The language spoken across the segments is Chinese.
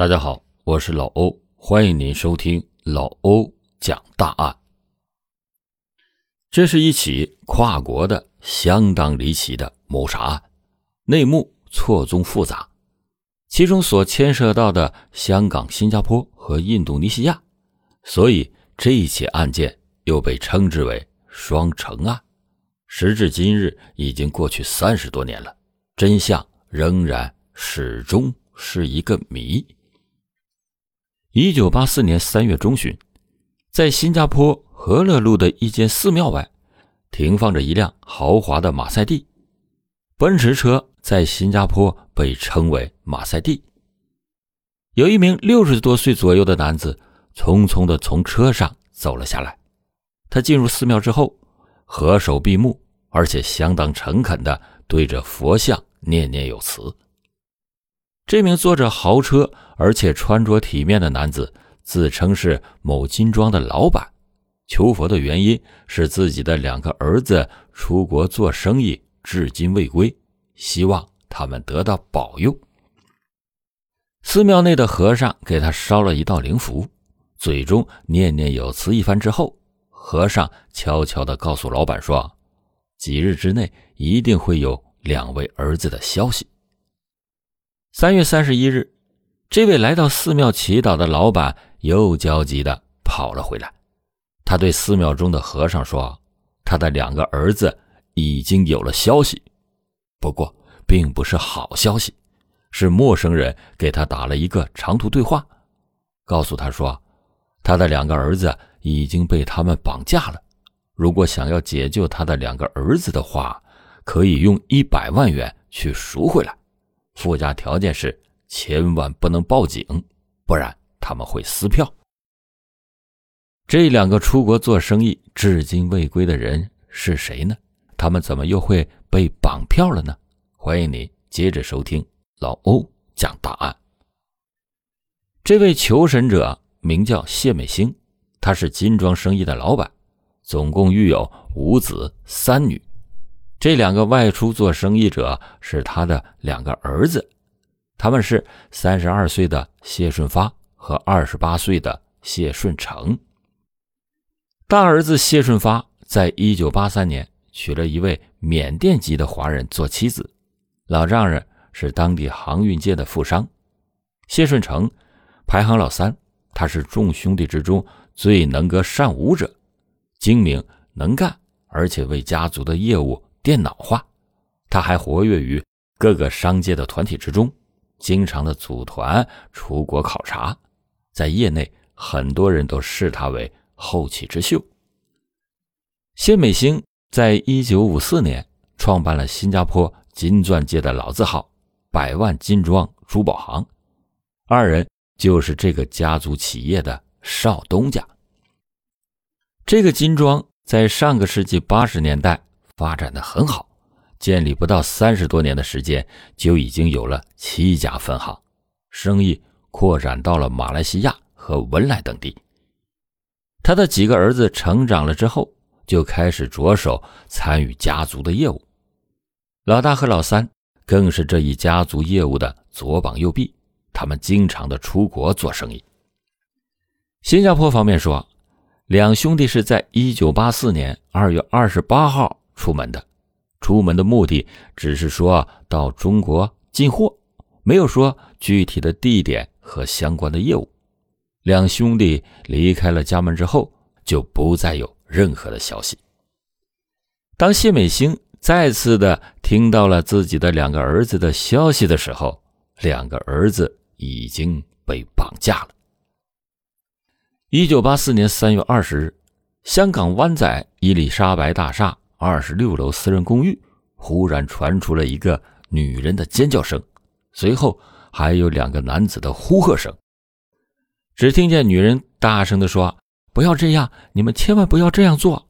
大家好，我是老欧，欢迎您收听老欧讲大案。这是一起跨国的相当离奇的谋杀案，内幕错综复杂，其中所牵涉到的香港、新加坡和印度尼西亚，所以这一起案件又被称之为“双城案”。时至今日，已经过去三十多年了，真相仍然始终是一个谜。一九八四年三月中旬，在新加坡和乐路的一间寺庙外，停放着一辆豪华的马赛蒂。奔驰车在新加坡被称为“马赛蒂”。有一名六十多岁左右的男子匆匆地从车上走了下来。他进入寺庙之后，合手闭目，而且相当诚恳地对着佛像念念有词。这名坐着豪车而且穿着体面的男子自称是某金庄的老板，求佛的原因是自己的两个儿子出国做生意，至今未归，希望他们得到保佑。寺庙内的和尚给他烧了一道灵符，嘴中念念有词一番之后，和尚悄悄地告诉老板说：“几日之内一定会有两位儿子的消息。”三月三十一日，这位来到寺庙祈祷的老板又焦急地跑了回来。他对寺庙中的和尚说：“他的两个儿子已经有了消息，不过并不是好消息，是陌生人给他打了一个长途对话，告诉他说，他的两个儿子已经被他们绑架了。如果想要解救他的两个儿子的话，可以用一百万元去赎回来。”附加条件是千万不能报警，不然他们会撕票。这两个出国做生意至今未归的人是谁呢？他们怎么又会被绑票了呢？欢迎你接着收听老欧讲大案。这位求神者名叫谢美兴，他是金装生意的老板，总共育有五子三女。这两个外出做生意者是他的两个儿子，他们是三十二岁的谢顺发和二十八岁的谢顺成。大儿子谢顺发在一九八三年娶了一位缅甸籍的华人做妻子，老丈人是当地航运界的富商。谢顺成排行老三，他是众兄弟之中最能歌善舞者，精明能干，而且为家族的业务。电脑化，他还活跃于各个商界的团体之中，经常的组团出国考察，在业内很多人都视他为后起之秀。谢美兴在一九五四年创办了新加坡金钻界的老字号“百万金庄珠宝行”，二人就是这个家族企业的少东家。这个金庄在上个世纪八十年代。发展的很好，建立不到三十多年的时间，就已经有了七家分行，生意扩展到了马来西亚和文莱等地。他的几个儿子成长了之后，就开始着手参与家族的业务。老大和老三更是这一家族业务的左膀右臂，他们经常的出国做生意。新加坡方面说，两兄弟是在一九八四年二月二十八号。出门的，出门的目的只是说到中国进货，没有说具体的地点和相关的业务。两兄弟离开了家门之后，就不再有任何的消息。当谢美兴再次的听到了自己的两个儿子的消息的时候，两个儿子已经被绑架了。一九八四年三月二十日，香港湾仔伊丽莎白大厦。二十六楼私人公寓忽然传出了一个女人的尖叫声，随后还有两个男子的呼喝声。只听见女人大声地说：“不要这样，你们千万不要这样做。”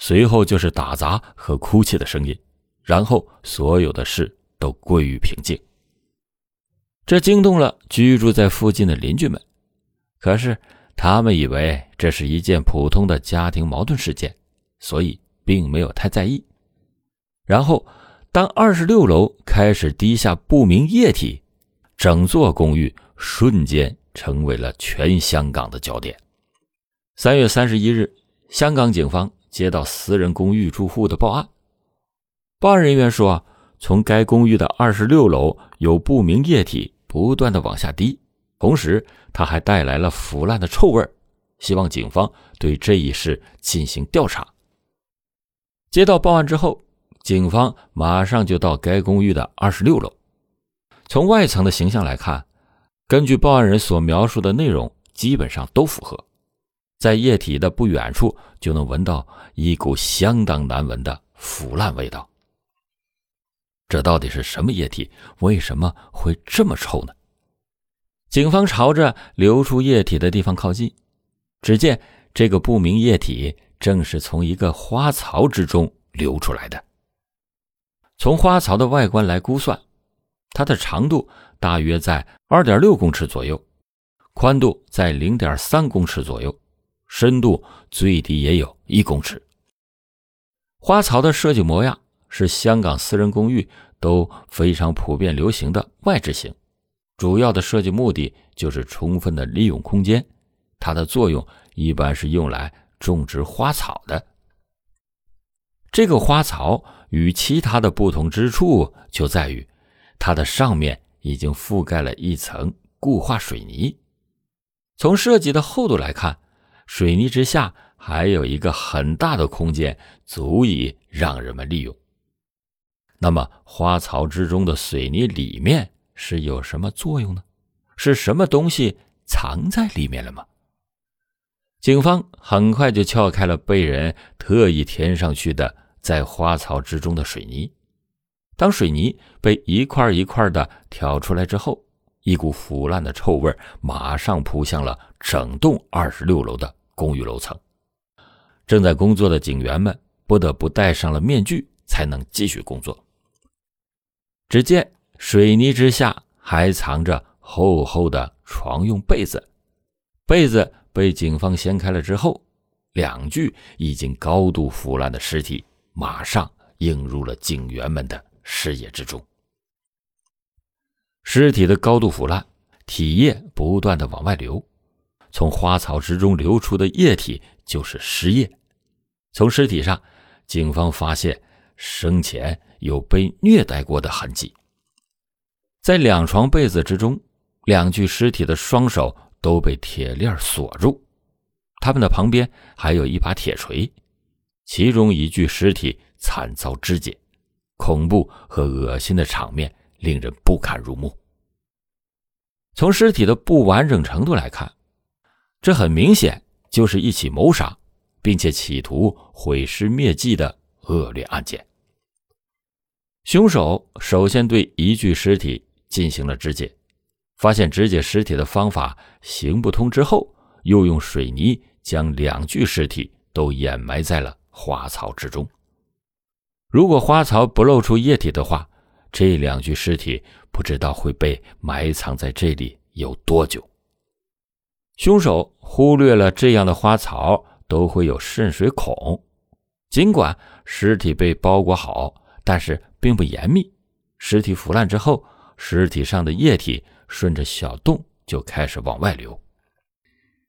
随后就是打砸和哭泣的声音，然后所有的事都归于平静。这惊动了居住在附近的邻居们，可是他们以为这是一件普通的家庭矛盾事件，所以。并没有太在意。然后，当二十六楼开始滴下不明液体，整座公寓瞬间成为了全香港的焦点。三月三十一日，香港警方接到私人公寓住户的报案，报案人员说，从该公寓的二十六楼有不明液体不断的往下滴，同时它还带来了腐烂的臭味希望警方对这一事进行调查。接到报案之后，警方马上就到该公寓的二十六楼。从外层的形象来看，根据报案人所描述的内容，基本上都符合。在液体的不远处，就能闻到一股相当难闻的腐烂味道。这到底是什么液体？为什么会这么臭呢？警方朝着流出液体的地方靠近，只见这个不明液体正是从一个花槽之中流出来的。从花槽的外观来估算。它的长度大约在二点六公尺左右，宽度在零点三公尺左右，深度最低也有一公尺。花槽的设计模样是香港私人公寓都非常普遍流行的外置型，主要的设计目的就是充分的利用空间。它的作用一般是用来种植花草的。这个花槽与其他的不同之处就在于。它的上面已经覆盖了一层固化水泥，从设计的厚度来看，水泥之下还有一个很大的空间，足以让人们利用。那么，花槽之中的水泥里面是有什么作用呢？是什么东西藏在里面了吗？警方很快就撬开了被人特意填上去的在花草之中的水泥。当水泥被一块一块的挑出来之后，一股腐烂的臭味马上扑向了整栋二十六楼的公寓楼层。正在工作的警员们不得不戴上了面具，才能继续工作。只见水泥之下还藏着厚厚的床用被子，被子被警方掀开了之后，两具已经高度腐烂的尸体马上映入了警员们的。视野之中，尸体的高度腐烂，体液不断的往外流，从花草之中流出的液体就是尸液。从尸体上，警方发现生前有被虐待过的痕迹。在两床被子之中，两具尸体的双手都被铁链锁住，他们的旁边还有一把铁锤，其中一具尸体惨遭肢解。恐怖和恶心的场面令人不堪入目。从尸体的不完整程度来看，这很明显就是一起谋杀，并且企图毁尸灭迹的恶劣案件。凶手首先对一具尸体进行了肢解，发现肢解尸体的方法行不通之后，又用水泥将两具尸体都掩埋在了花草之中。如果花草不露出液体的话，这两具尸体不知道会被埋藏在这里有多久。凶手忽略了这样的花草都会有渗水孔，尽管尸体被包裹好，但是并不严密。尸体腐烂之后，尸体上的液体顺着小洞就开始往外流。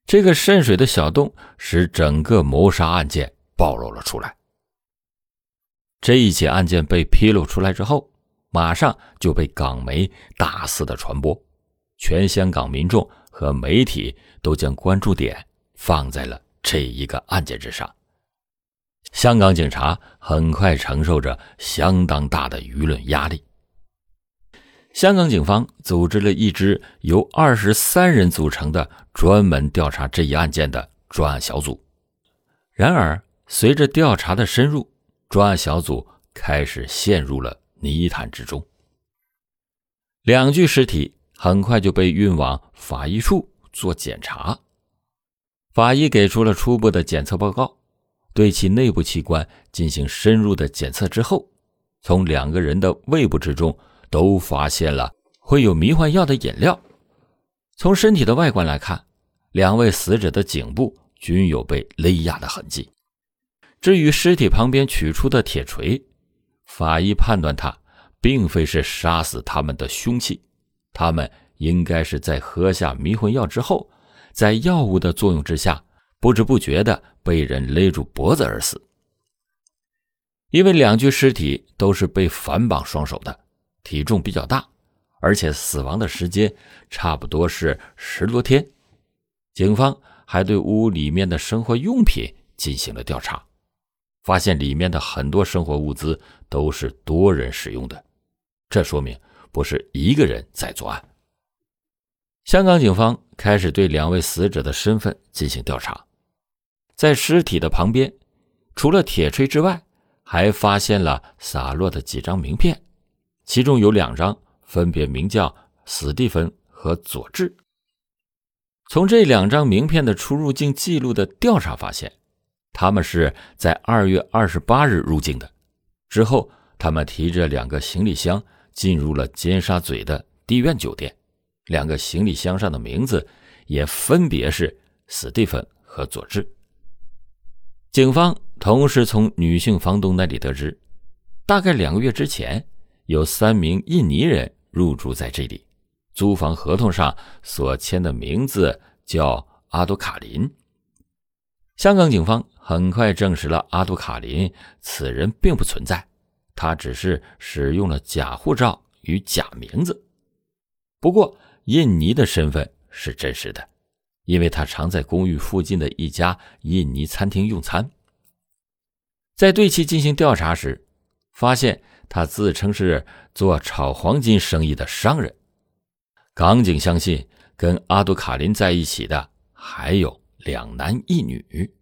这个渗水的小洞使整个谋杀案件暴露了出来。这一起案件被披露出来之后，马上就被港媒大肆的传播，全香港民众和媒体都将关注点放在了这一个案件之上。香港警察很快承受着相当大的舆论压力。香港警方组织了一支由二十三人组成的专门调查这一案件的专案小组。然而，随着调查的深入，专案小组开始陷入了泥潭之中。两具尸体很快就被运往法医处做检查，法医给出了初步的检测报告，对其内部器官进行深入的检测之后，从两个人的胃部之中都发现了会有迷幻药的饮料。从身体的外观来看，两位死者的颈部均有被勒压的痕迹。至于尸体旁边取出的铁锤，法医判断它并非是杀死他们的凶器，他们应该是在喝下迷魂药之后，在药物的作用之下，不知不觉的被人勒住脖子而死。因为两具尸体都是被反绑双手的，体重比较大，而且死亡的时间差不多是十多天。警方还对屋里面的生活用品进行了调查，发现里面的很多生活物资都是多人使用的，这说明不是一个人在作案。香港警方开始对两位死者的身份进行调查，在尸体的旁边，除了铁锤之外，还发现了洒落的几张名片，其中有两张分别名叫史蒂芬和佐治。从这两张名片的出入境记录的调查发现，他们是在二月二十八日入境的。之后，他们提着两个行李箱进入了尖沙咀的地苑酒店，两个行李箱上的名字也分别是史蒂芬和佐治。警方同时从女性房东那里得知，大概两个月之前，有三名印尼人入住在这里，租房合同上所签的名字叫阿杜卡林。香港警方很快证实了阿杜卡林此人并不存在，他只是使用了假护照与假名字。不过，印尼的身份是真实的。因为他常在公寓附近的一家印尼餐厅用餐，在对其进行调查时，发现他自称是做炒黄金生意的商人。港警相信，跟阿杜卡林在一起的还有两男一女。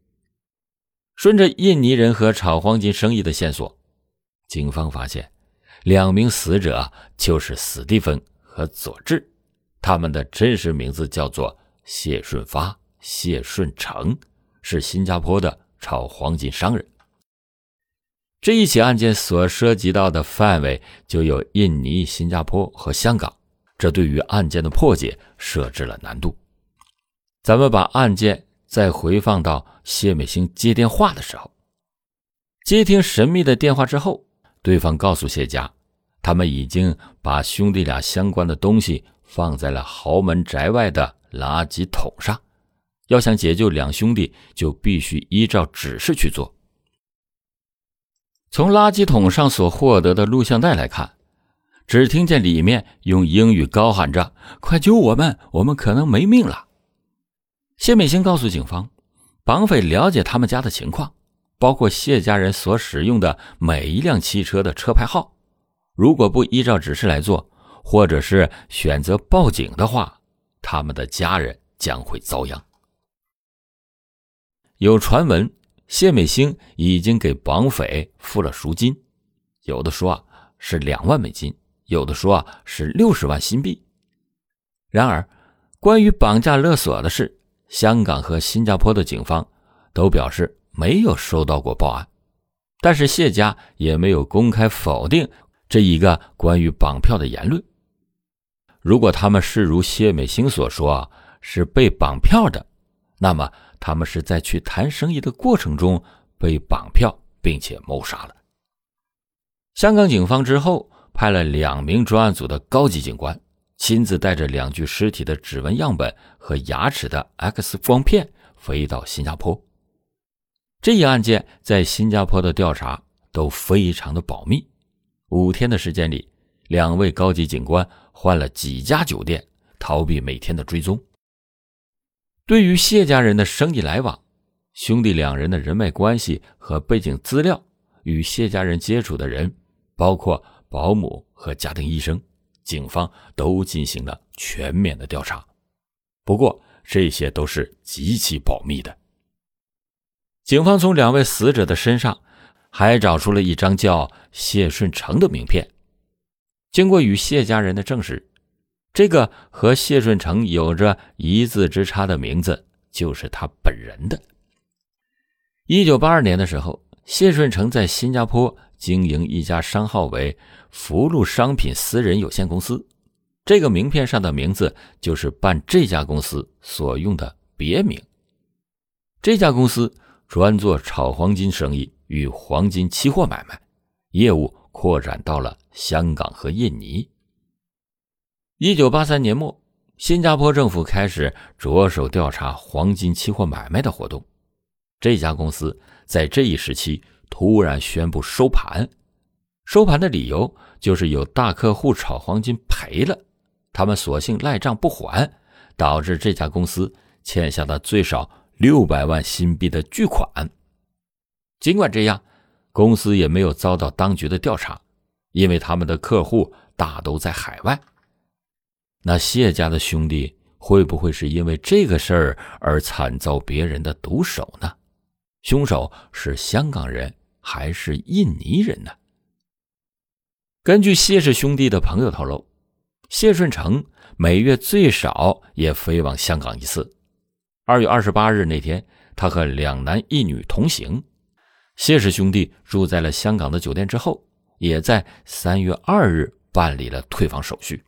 顺着印尼人和炒黄金生意的线索，警方发现两名死者就是史蒂芬和佐治，他们的真实名字叫做。谢顺发、谢顺成是新加坡的炒黄金商人。这一起案件所涉及到的范围就有印尼、新加坡和香港，这对于案件的破解设置了难度。咱们把案件再回放到谢美兴接电话的时候，接听神秘的电话之后，对方告诉谢家，他们已经把兄弟俩相关的东西放在了豪门宅外的。垃圾桶上，要想解救两兄弟，就必须依照指示去做。从垃圾桶上所获得的录像带来看，只听见里面用英语高喊着：“快救我们，我们可能没命了！”谢美兴告诉警方，绑匪了解他们家的情况，包括谢家人所使用的每一辆汽车的车牌号。如果不依照指示来做，或者是选择报警的话，他们的家人将会遭殃。有传闻，谢美星已经给绑匪付了赎金，有的说啊是两万美金，有的说啊是六十万新币。然而，关于绑架勒索的事，香港和新加坡的警方都表示没有收到过报案，但是谢家也没有公开否定这一个关于绑票的言论。如果他们是如谢美星所说是被绑票的，那么他们是在去谈生意的过程中被绑票，并且谋杀了。香港警方之后派了两名专案组的高级警官，亲自带着两具尸体的指纹样本和牙齿的 X 光片飞到新加坡。这一案件在新加坡的调查都非常的保密。五天的时间里，两位高级警官。换了几家酒店，逃避每天的追踪。对于谢家人的生意来往，兄弟两人的人脉关系和背景资料，与谢家人接触的人，包括保姆和家庭医生，警方都进行了全面的调查。不过，这些都是极其保密的。警方从两位死者的身上，还找出了一张叫谢顺成的名片。经过与谢家人的证实，这个和谢顺成有着一字之差的名字就是他本人的。一九八二年的时候，谢顺成在新加坡经营一家商号为“福禄商品私人有限公司”，这个名片上的名字就是办这家公司所用的别名。这家公司专做炒黄金生意与黄金期货买卖业务。扩展到了香港和印尼。一九八三年末，新加坡政府开始着手调查黄金期货买卖的活动。这家公司在这一时期突然宣布收盘，收盘的理由就是有大客户炒黄金赔了，他们索性赖账不还，导致这家公司欠下了最少六百万新币的巨款。尽管这样，公司也没有遭到当局的调查，因为他们的客户大都在海外。那谢家的兄弟会不会是因为这个事儿而惨遭别人的毒手呢？凶手是香港人还是印尼人呢？根据谢氏兄弟的朋友透露，谢顺成每月最少也飞往香港一次。二月二十八日那天，他和两男一女同行。谢氏兄弟住在了香港的酒店之后，也在三月二日办理了退房手续。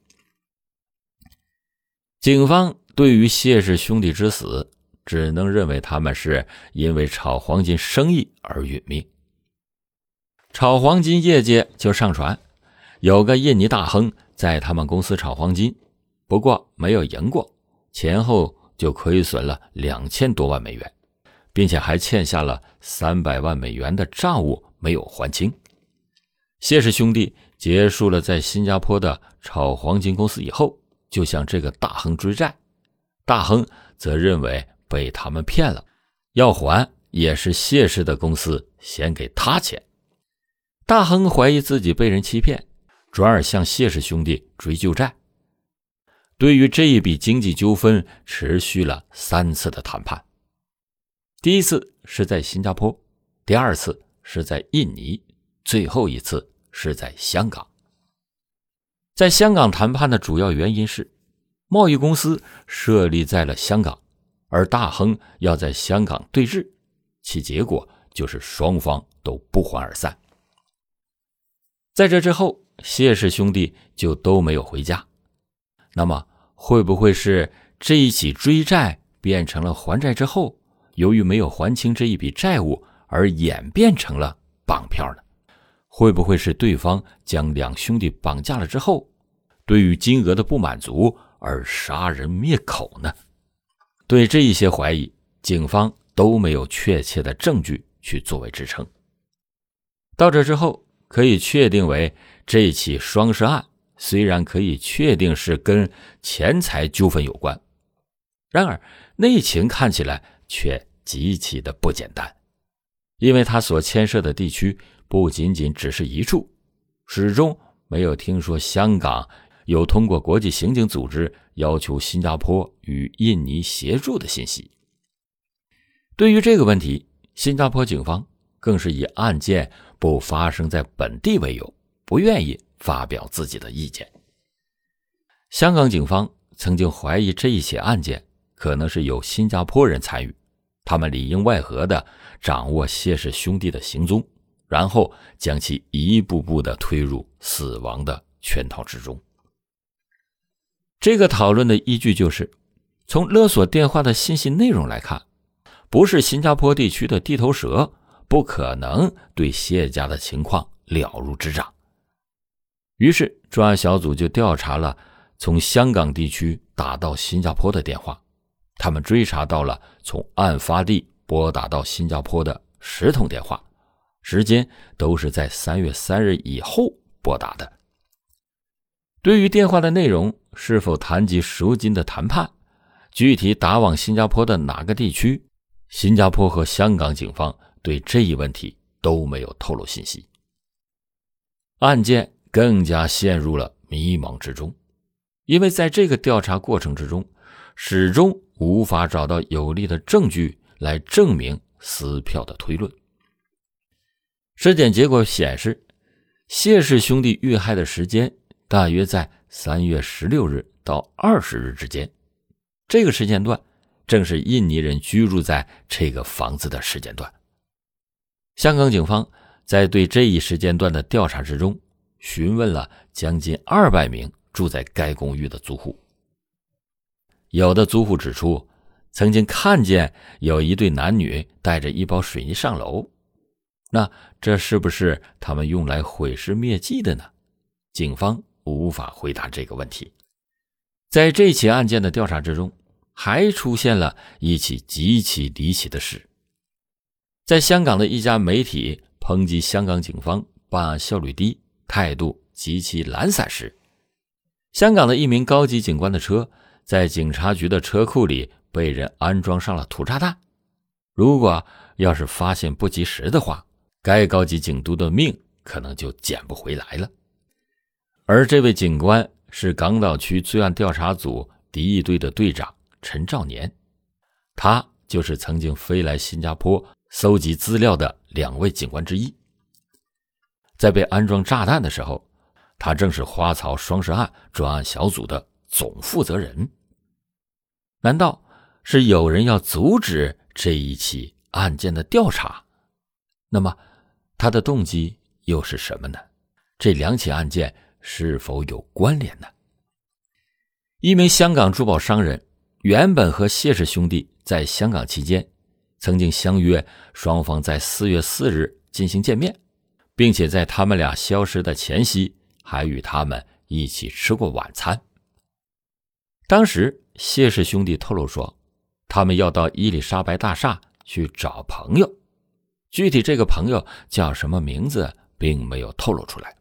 警方对于谢氏兄弟之死，只能认为他们是因为炒黄金生意而殒命。炒黄金业界就上传，有个印尼大亨在他们公司炒黄金，不过没有赢过，前后就亏损了两千多万美元，并且还欠下了三百万美元的账务没有还清。谢氏兄弟结束了在新加坡的炒黄金公司以后。就向这个大亨追债，大亨则认为被他们骗了，要还也是谢氏的公司先给他钱。大亨怀疑自己被人欺骗，转而向谢氏兄弟追究债。对于这一笔经济纠纷，持续了三次的谈判。第一次是在新加坡，第二次是在印尼，最后一次是在香港。在香港谈判的主要原因是，贸易公司设立在了香港，而大亨要在香港对峙，其结果就是双方都不欢而散。在这之后，谢氏兄弟就都没有回家。那么，会不会是这一起追债变成了还债之后，由于没有还清这一笔债务而演变成了绑票呢？会不会是对方将两兄弟绑架了之后，对于金额的不满足而杀人灭口呢？对这一些怀疑，警方都没有确切的证据去作为支撑。到这之后，可以确定为这起双尸案虽然可以确定是跟钱财纠纷有关，然而内情看起来却极其的不简单，因为它所牵涉的地区。不仅仅只是一处，始终没有听说香港有通过国际刑警组织要求新加坡与印尼协助的信息。对于这个问题，新加坡警方更是以案件不发生在本地为由，不愿意发表自己的意见。香港警方曾经怀疑这一起案件可能是有新加坡人参与，他们里应外合的掌握谢氏兄弟的行踪。然后将其一步步的推入死亡的圈套之中。这个讨论的依据就是，从勒索电话的信息内容来看，不是新加坡地区的地头蛇，不可能对谢家的情况了如指掌。于是专案小组就调查了从香港地区打到新加坡的电话，他们追查到了从案发地拨打到新加坡的十通电话。时间都是在三月三日以后拨打的。对于电话的内容是否谈及赎金的谈判，具体打往新加坡的哪个地区，新加坡和香港警方对这一问题都没有透露信息。案件更加陷入了迷茫之中，因为在这个调查过程之中，始终无法找到有力的证据来证明撕票的推论。尸检结果显示，谢氏兄弟遇害的时间大约在三月十六日到二十日之间，这个时间段正是印尼人居住在这个房子的时间段。香港警方在对这一时间段的调查之中，询问了将近二百名住在该公寓的租户，有的租户指出，曾经看见有一对男女带着一包水泥上楼。那这是不是他们用来毁尸灭迹的呢？警方无法回答这个问题。在这起案件的调查之中，还出现了一起极其离奇的事。在香港的一家媒体抨击香港警方办案效率低、态度极其懒散时，香港的一名高级警官的车在警察局的车库里被人安装上了土炸弹。如果要是发现不及时的话，该高级警督的命可能就捡不回来了。而这位警官是港岛区罪案调查组敌意队的队长陈兆年，他就是曾经飞来新加坡搜集资料的两位警官之一。在被安装炸弹的时候，他正是花草双尸案专案小组的总负责人。难道是有人要阻止这一起案件的调查？那么他的动机又是什么呢？这两起案件。是否有关联呢？一名香港珠宝商人原本和谢氏兄弟在香港期间曾经相约，双方在四月四日进行见面，并且在他们俩消失的前夕还与他们一起吃过晚餐。当时谢氏兄弟透露说，他们要到伊丽莎白大厦去找朋友，具体这个朋友叫什么名字，并没有透露出来。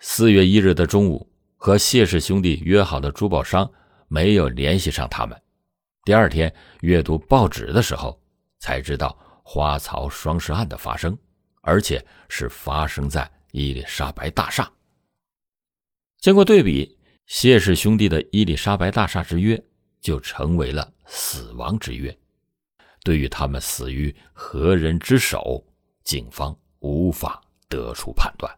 四月一日的中午，和谢氏兄弟约好的珠宝商没有联系上他们。第二天阅读报纸的时候，才知道花草双尸案的发生，而且是发生在伊丽莎白大厦。经过对比，谢氏兄弟的伊丽莎白大厦之约就成为了死亡之约。对于他们死于何人之手，警方无法得出判断。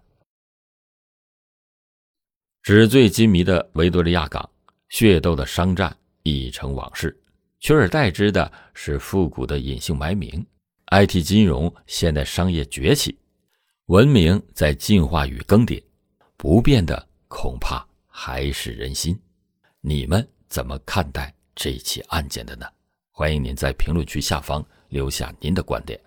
纸醉金迷的维多利亚港，血斗的商战已成往事，取而代之的是复古的隐姓埋名。IT 金融、现代商业崛起，文明在进化与更迭，不变的恐怕还是人心。你们怎么看待这起案件的呢？欢迎您在评论区下方留下您的观点。